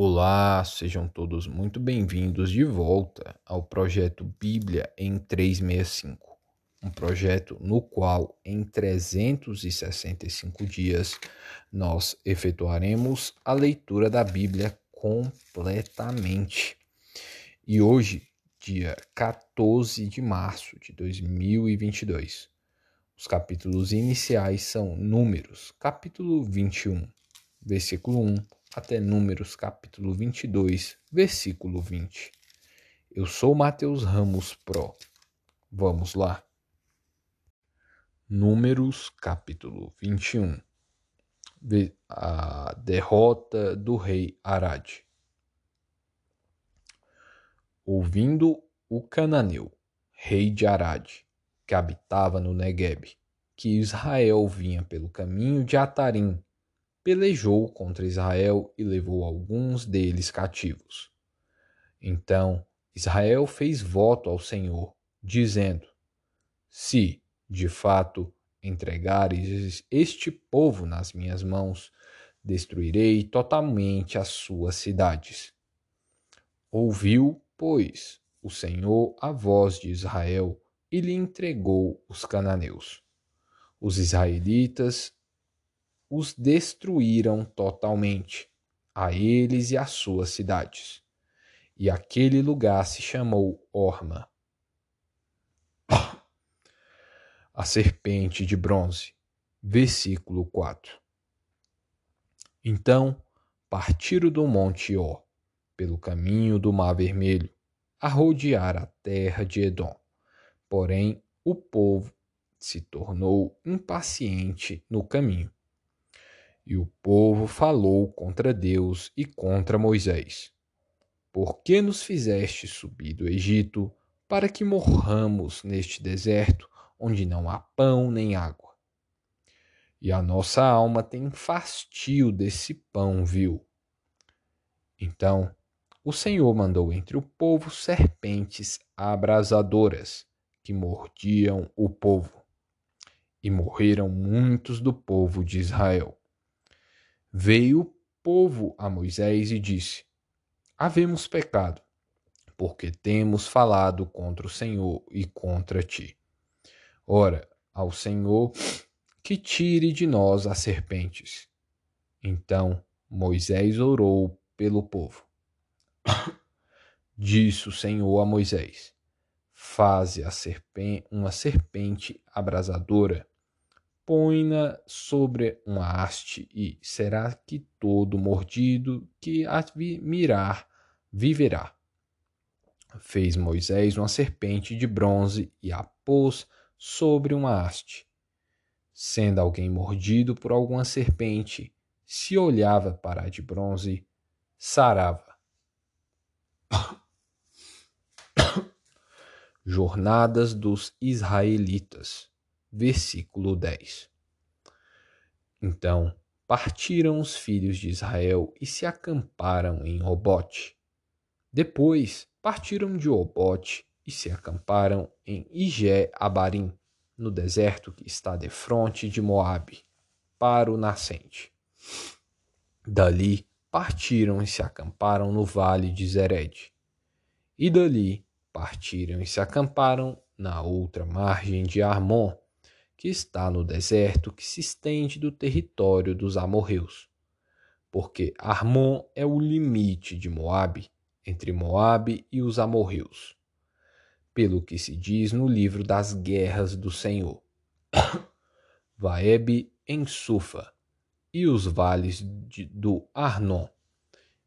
Olá, sejam todos muito bem-vindos de volta ao projeto Bíblia em 365, um projeto no qual em 365 dias nós efetuaremos a leitura da Bíblia completamente. E hoje, dia 14 de março de 2022, os capítulos iniciais são Números, capítulo 21, versículo 1 até Números capítulo 22, versículo 20. Eu sou Mateus Ramos Pro. Vamos lá. Números capítulo 21. A derrota do rei Arad. Ouvindo o cananeu, rei de Arad, que habitava no Negueb, que Israel vinha pelo caminho de Atarim, pelejou contra Israel e levou alguns deles cativos. Então Israel fez voto ao Senhor, dizendo: Se, de fato, entregares este povo nas minhas mãos, destruirei totalmente as suas cidades. Ouviu, pois, o Senhor a voz de Israel e lhe entregou os cananeus. Os israelitas os destruíram totalmente, a eles e às suas cidades. E aquele lugar se chamou Orma. A serpente de bronze. Versículo 4. Então partiram do monte Ó, pelo caminho do Mar Vermelho, a rodear a terra de Edom. Porém, o povo se tornou impaciente no caminho e o povo falou contra Deus e contra Moisés. Por que nos fizeste subir do Egito para que morramos neste deserto, onde não há pão nem água? E a nossa alma tem fastio desse pão vil. Então o Senhor mandou entre o povo serpentes abrasadoras que mordiam o povo. E morreram muitos do povo de Israel. Veio o povo a Moisés e disse: Havemos pecado, porque temos falado contra o Senhor e contra ti. Ora, ao Senhor que tire de nós as serpentes. Então Moisés orou pelo povo. Disse o Senhor a Moisés: Faze serpente, uma serpente abrasadora põe-na sobre uma haste, e será que todo mordido que a mirar viverá. Fez Moisés uma serpente de bronze e a pôs sobre uma haste. Sendo alguém mordido por alguma serpente, se olhava para a de bronze, sarava. Jornadas dos Israelitas versículo 10. Então partiram os filhos de Israel e se acamparam em Obote. Depois partiram de Obote e se acamparam em Igé Abarim, no deserto que está defronte de Moabe, para o nascente. Dali partiram e se acamparam no vale de Zered. E dali partiram e se acamparam na outra margem de Armon, que está no deserto que se estende do território dos amorreus. Porque Armon é o limite de Moabe, entre Moabe e os amorreus. Pelo que se diz no livro das guerras do Senhor. Vaeb em Sufa, e os vales de, do Arnon,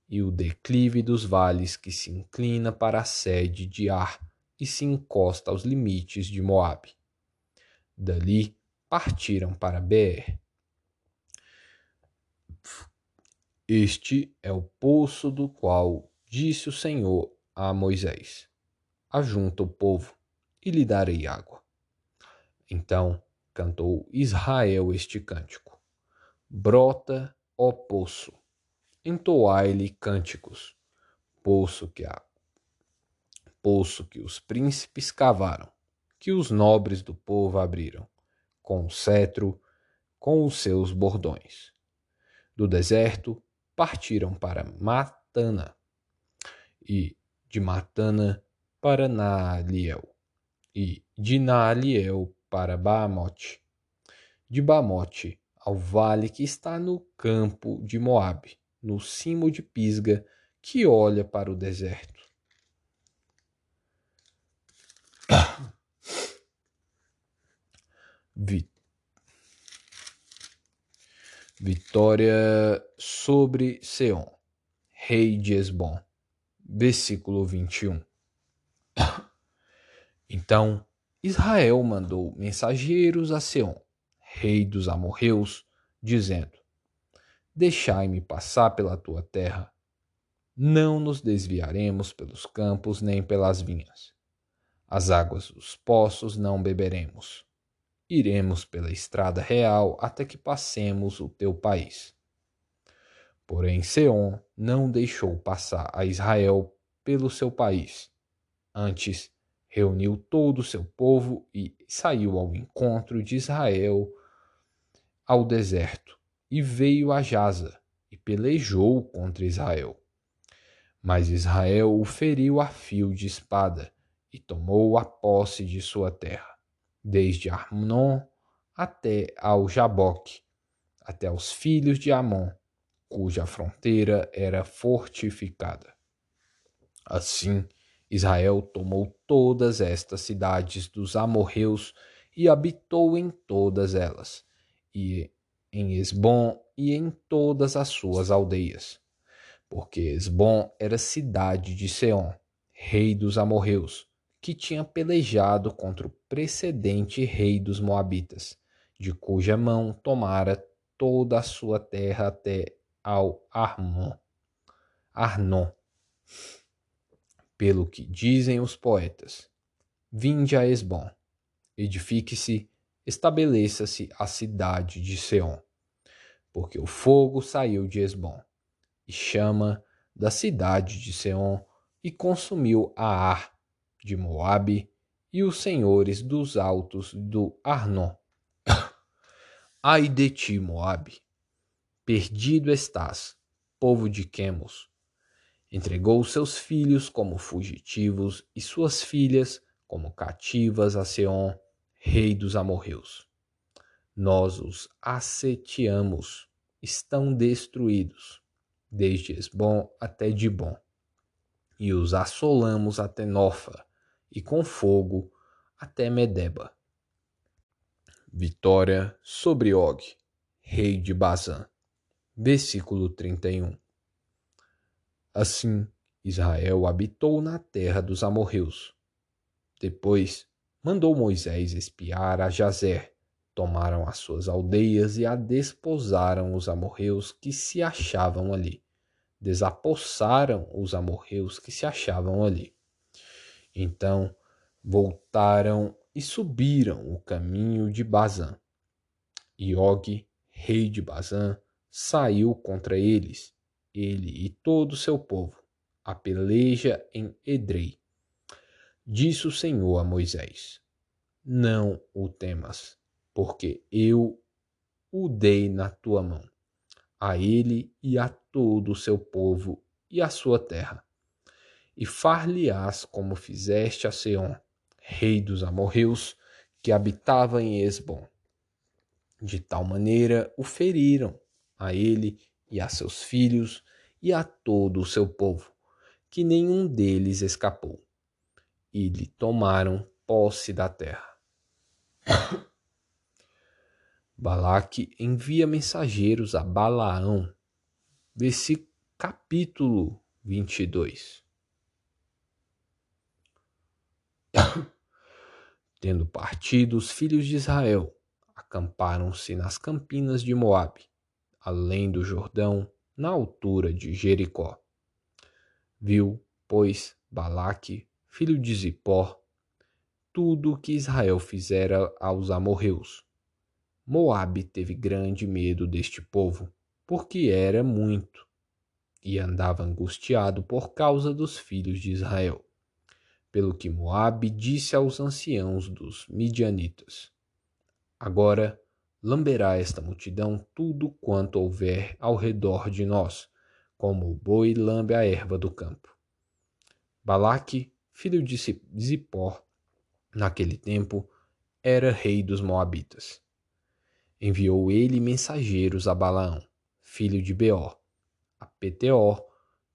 e o declive dos vales que se inclina para a sede de Ar e se encosta aos limites de Moabe Dali partiram para Beer. Este é o poço do qual disse o Senhor a Moisés: Ajunta o povo e lhe darei água. Então cantou Israel este cântico: Brota, ó poço, entoai-lhe cânticos, poço que há, poço que os príncipes cavaram que os nobres do povo abriram, com o cetro, com os seus bordões. Do deserto partiram para Matana, e de Matana para Naaliel, e de Naaliel para Baamote, de Baamote ao vale que está no campo de Moabe, no cimo de Pisga, que olha para o deserto. Vitória sobre Seom, rei de Esbom. Versículo 21. Então Israel mandou mensageiros a Seom, rei dos amorreus, dizendo: Deixai-me passar pela tua terra. Não nos desviaremos pelos campos nem pelas vinhas. As águas dos poços não beberemos iremos pela estrada real até que passemos o teu país. Porém, Seom não deixou passar a Israel pelo seu país. Antes, reuniu todo o seu povo e saiu ao encontro de Israel ao deserto, e veio a Jaza, e pelejou contra Israel. Mas Israel o feriu a fio de espada, e tomou a posse de sua terra desde Arnon até ao Jaboque, até os filhos de Amon, cuja fronteira era fortificada. Assim, Israel tomou todas estas cidades dos amorreus e habitou em todas elas, e em Esbom e em todas as suas aldeias. Porque Esbom era cidade de Seom, rei dos amorreus, que tinha pelejado contra o precedente rei dos Moabitas, de cuja mão tomara toda a sua terra até ao Armon, Arnon. Pelo que dizem os poetas, vinde a Esbom, edifique-se, estabeleça-se a cidade de Seom, porque o fogo saiu de Esbom, e chama da cidade de Seom, e consumiu a Ar, de Moabe e os senhores dos altos do Arnon. Ai de ti, Moabe, perdido estás, povo de Quemos. Entregou seus filhos como fugitivos e suas filhas como cativas a Seom, rei dos amorreus. Nós os assetiamos, estão destruídos, desde Esbom até Dibom, e os assolamos até Nofa, e com fogo até Medeba. Vitória sobre Og, rei de Bazã. Versículo 31. Assim, Israel habitou na terra dos amorreus. Depois, mandou Moisés espiar a Jazer. Tomaram as suas aldeias e a desposaram os amorreus que se achavam ali. Desapossaram os amorreus que se achavam ali. Então voltaram e subiram o caminho de Bazã. E Og, rei de Bazã, saiu contra eles, ele e todo o seu povo, a peleja em Edrei. Disse o Senhor a Moisés: Não o temas, porque eu o dei na tua mão, a ele e a todo o seu povo e a sua terra e far-lhe-ás como fizeste a Seom, rei dos amorreus, que habitava em Esbom. De tal maneira o feriram a ele e a seus filhos e a todo o seu povo, que nenhum deles escapou, e lhe tomaram posse da terra. Balaque envia mensageiros a Balaão. Versículo capítulo 22. Tendo partido os filhos de Israel, acamparam-se nas campinas de Moabe, além do Jordão, na altura de Jericó. Viu, pois, Balaque, filho de Zippor, tudo o que Israel fizera aos amorreus. Moabe teve grande medo deste povo, porque era muito, e andava angustiado por causa dos filhos de Israel pelo que Moabe disse aos anciãos dos midianitas: Agora lamberá esta multidão tudo quanto houver ao redor de nós, como o boi lambe a erva do campo. Balaque, filho de Zippor, naquele tempo, era rei dos Moabitas. Enviou ele mensageiros a Balaão, filho de Beor, a Peteor,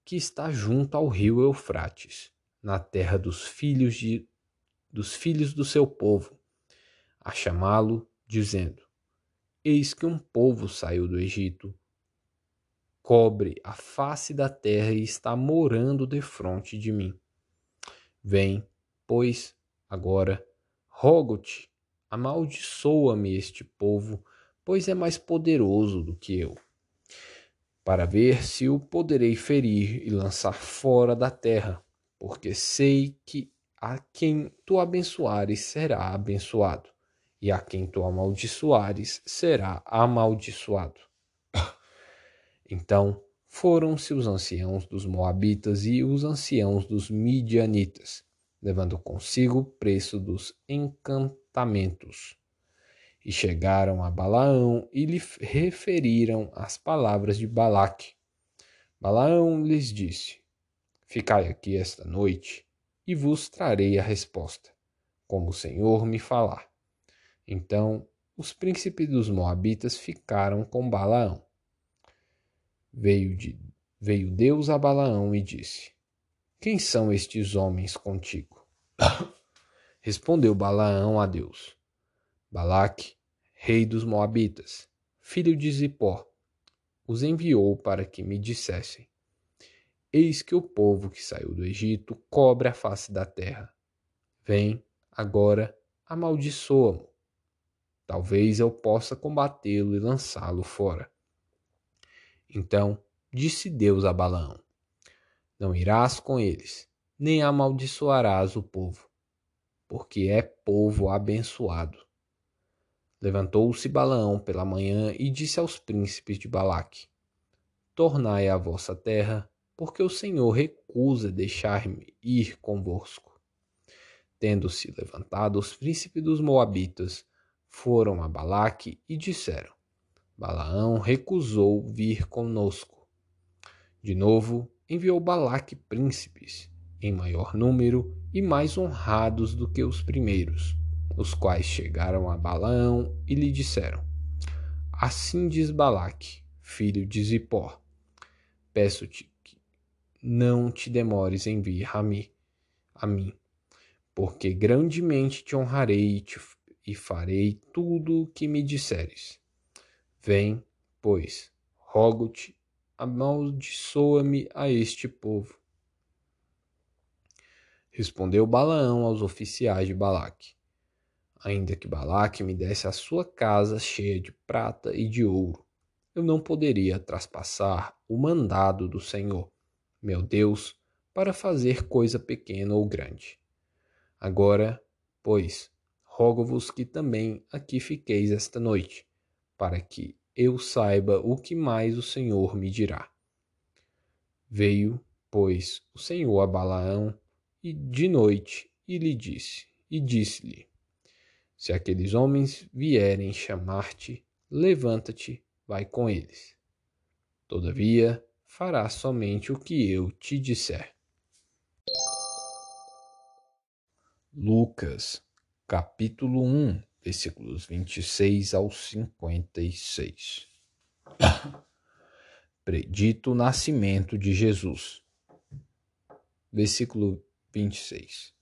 que está junto ao rio Eufrates, na terra dos filhos de dos filhos do seu povo, a chamá-lo, dizendo: Eis que um povo saiu do Egito, cobre a face da terra e está morando defronte de mim. Vem, pois, agora, rogo-te, amaldiçoa-me este povo, pois é mais poderoso do que eu para ver se o poderei ferir e lançar fora da terra, porque sei que a quem tu abençoares será abençoado, e a quem tu amaldiçoares será amaldiçoado. Então foram-se os anciãos dos Moabitas e os anciãos dos Midianitas, levando consigo o preço dos encantamentos e chegaram a Balaão e lhe referiram as palavras de Balaque. Balaão lhes disse: Ficai aqui esta noite e vos trarei a resposta, como o Senhor me falar. Então os príncipes dos Moabitas ficaram com Balaão. Veio, de, veio Deus a Balaão e disse: Quem são estes homens contigo? Respondeu Balaão a Deus: Balaque, rei dos Moabitas, filho de Zipó, os enviou para que me dissessem: Eis que o povo que saiu do Egito cobre a face da terra. Vem, agora, amaldiçoa-mo. Talvez eu possa combatê-lo e lançá-lo fora. Então disse Deus a Balaão: Não irás com eles, nem amaldiçoarás o povo, porque é povo abençoado. Levantou-se Balaão pela manhã e disse aos príncipes de Balaque: Tornai a vossa terra, porque o Senhor recusa deixar-me ir convosco. Tendo-se levantado os príncipes dos Moabitas, foram a Balaque e disseram: Balaão recusou vir conosco. De novo enviou Balaque príncipes, em maior número e mais honrados do que os primeiros os quais chegaram a Balaão e lhe disseram: Assim diz Balaque, filho de Zippor: Peço-te não te demores em vir a mim, a mim, porque grandemente te honrarei e, te, e farei tudo o que me disseres. Vem, pois, rogo-te, amaldiçoa-me a este povo. Respondeu Balaão aos oficiais de Balaque: ainda que Balaque me desse a sua casa cheia de prata e de ouro. Eu não poderia traspassar o mandado do Senhor, meu Deus, para fazer coisa pequena ou grande. Agora, pois, rogo-vos que também aqui fiqueis esta noite, para que eu saiba o que mais o Senhor me dirá. Veio, pois, o Senhor a Balaão e de noite e lhe disse, e disse-lhe: se aqueles homens vierem chamar-te, levanta-te, vai com eles. Todavia, farás somente o que eu te disser. Lucas, capítulo 1, versículos 26 ao 56. Predito o nascimento de Jesus. Versículo 26.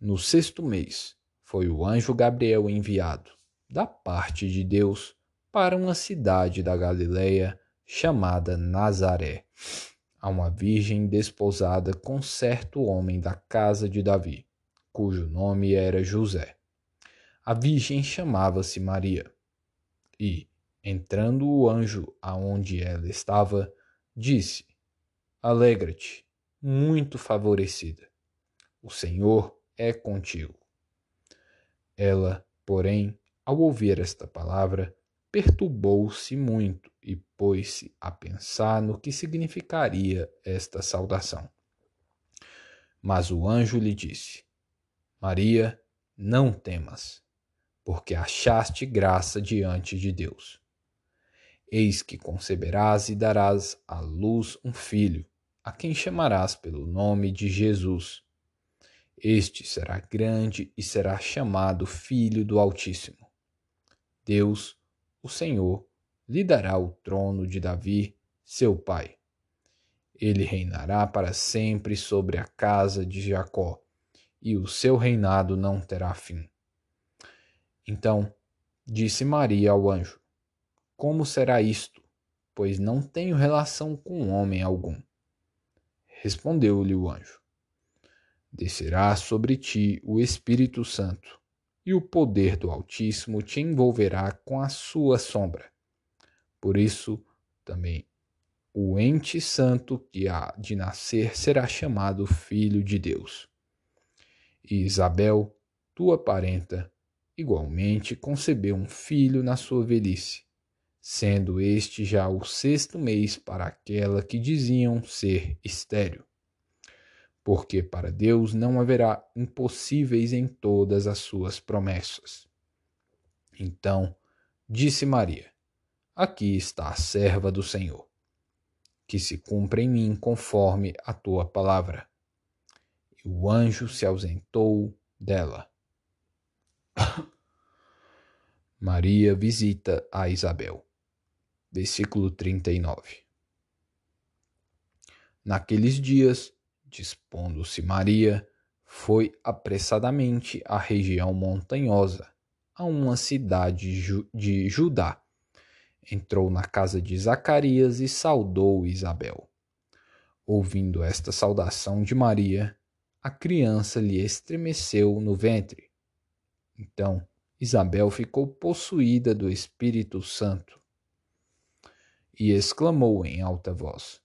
No sexto mês, foi o anjo Gabriel enviado, da parte de Deus, para uma cidade da Galiléia chamada Nazaré, a uma virgem desposada com certo homem da casa de Davi, cujo nome era José. A virgem chamava-se Maria. E, entrando o anjo aonde ela estava, disse: Alegra-te, muito favorecida. O Senhor é contigo. Ela, porém, ao ouvir esta palavra, perturbou-se muito e pôs-se a pensar no que significaria esta saudação. Mas o anjo lhe disse: Maria, não temas, porque achaste graça diante de Deus. Eis que conceberás e darás à luz um filho, a quem chamarás pelo nome de Jesus. Este será grande e será chamado Filho do Altíssimo. Deus, o Senhor, lhe dará o trono de Davi, seu pai. Ele reinará para sempre sobre a casa de Jacó, e o seu reinado não terá fim. Então disse Maria ao anjo: como será isto? Pois não tenho relação com homem algum. Respondeu-lhe o anjo: Descerá sobre ti o Espírito Santo, e o poder do Altíssimo te envolverá com a sua sombra. Por isso, também o ente santo que há de nascer será chamado Filho de Deus. E Isabel, tua parenta, igualmente concebeu um filho na sua velhice sendo este já o sexto mês para aquela que diziam ser estéril. Porque para Deus não haverá impossíveis em todas as suas promessas. Então disse Maria: Aqui está a serva do Senhor, que se cumpra em mim conforme a tua palavra. E o anjo se ausentou dela. Maria visita a Isabel versículo 39. Naqueles dias, dispondo-se Maria, foi apressadamente à região montanhosa, a uma cidade de Judá. Entrou na casa de Zacarias e saudou Isabel. Ouvindo esta saudação de Maria, a criança lhe estremeceu no ventre. Então Isabel ficou possuída do Espírito Santo e exclamou em alta voz: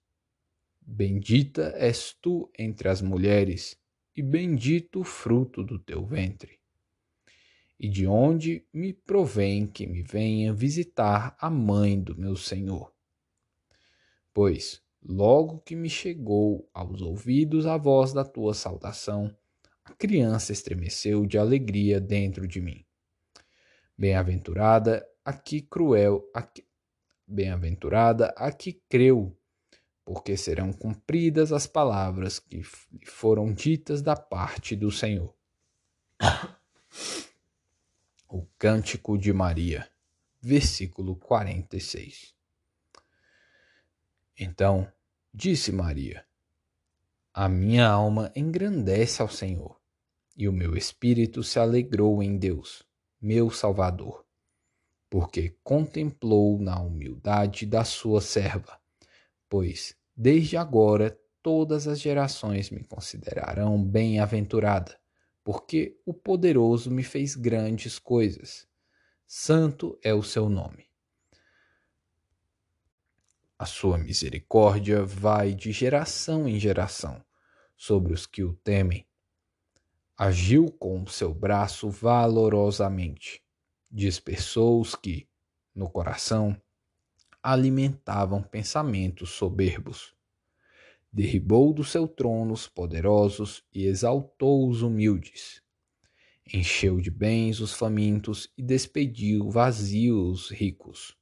Bendita és tu entre as mulheres, e bendito o fruto do teu ventre. E de onde me provém que me venha visitar a mãe do meu Senhor? Pois, logo que me chegou aos ouvidos a voz da tua saudação, a criança estremeceu de alegria dentro de mim. Bem-aventurada a que cruel, a que, Bem-aventurada a que creu, porque serão cumpridas as palavras que lhe foram ditas da parte do Senhor. O Cântico de Maria, versículo 46. Então disse Maria: A minha alma engrandece ao Senhor, e o meu espírito se alegrou em Deus, meu Salvador porque contemplou na humildade da sua serva. Pois, desde agora, todas as gerações me considerarão bem-aventurada, porque o poderoso me fez grandes coisas. Santo é o seu nome. A sua misericórdia vai de geração em geração sobre os que o temem. Agiu com o seu braço valorosamente dispersou os que, no coração, alimentavam pensamentos soberbos. Derribou do seu trono os poderosos e exaltou os humildes. Encheu de bens os famintos e despediu vazios os ricos.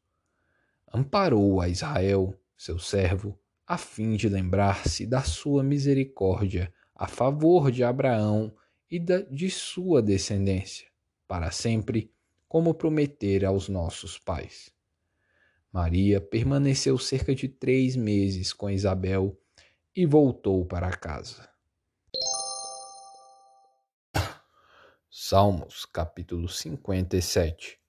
Amparou a Israel, seu servo, a fim de lembrar-se da sua misericórdia a favor de Abraão e de sua descendência, para sempre como prometera aos nossos pais. Maria permaneceu cerca de três meses com Isabel e voltou para casa. Salmos capítulo 57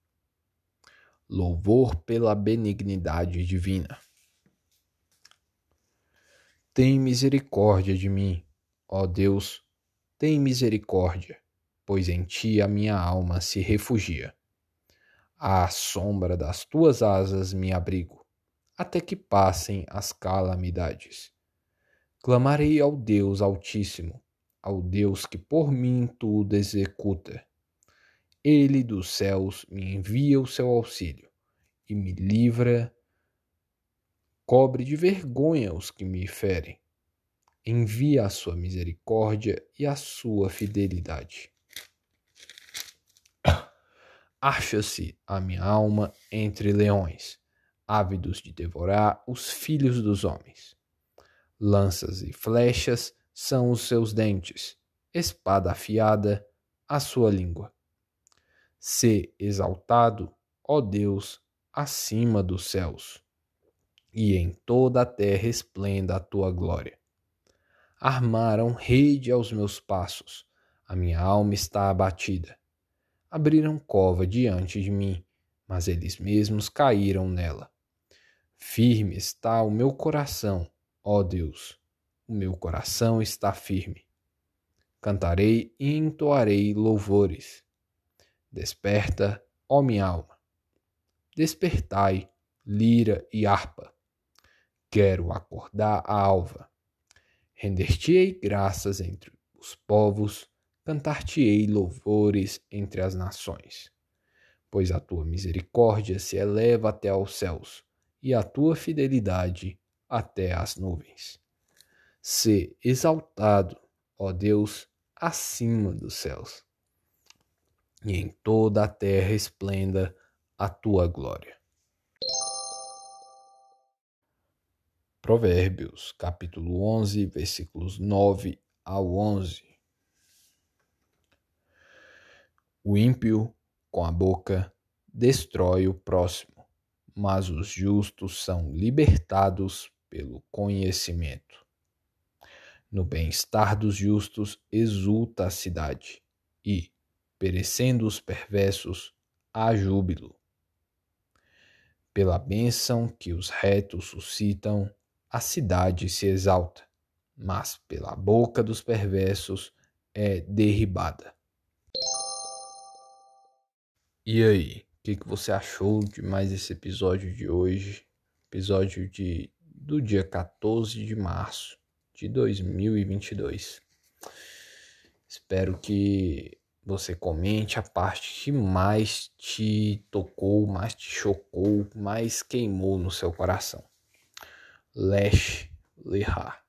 Louvor pela benignidade divina. Tem misericórdia de mim, ó Deus, tem misericórdia, pois em ti a minha alma se refugia. À sombra das tuas asas me abrigo, até que passem as calamidades. Clamarei ao Deus Altíssimo, ao Deus que por mim tudo executa. Ele dos céus me envia o seu auxílio e me livra, cobre de vergonha os que me ferem. Envia a sua misericórdia e a sua fidelidade. Acha-se a minha alma entre leões. ávidos de devorar os filhos dos homens. Lanças e flechas são os seus dentes, espada afiada a sua língua. Se exaltado, ó Deus, acima dos céus, e em toda a terra esplenda a tua glória. Armaram rede aos meus passos, a minha alma está abatida. Abriram cova diante de mim, mas eles mesmos caíram nela. Firme está o meu coração, ó Deus, o meu coração está firme. Cantarei e entoarei louvores. Desperta, ó minha alma. Despertai, lira e harpa. Quero acordar a alva. Render-te-ei graças entre os povos, cantar-te-ei louvores entre as nações. Pois a tua misericórdia se eleva até aos céus e a tua fidelidade até as nuvens. Se exaltado, ó Deus, acima dos céus, e em toda a terra esplenda a tua glória. Provérbios, capítulo 11, versículos 9 ao 11. O ímpio, com a boca, destrói o próximo mas os justos são libertados pelo conhecimento. No bem-estar dos justos exulta a cidade, e, perecendo os perversos, há júbilo. Pela bênção que os retos suscitam, a cidade se exalta, mas pela boca dos perversos é derribada. E aí? O que, que você achou de mais esse episódio de hoje? Episódio de, do dia 14 de março de 2022. Espero que você comente a parte que mais te tocou, mais te chocou, mais queimou no seu coração. Lesh Lehar.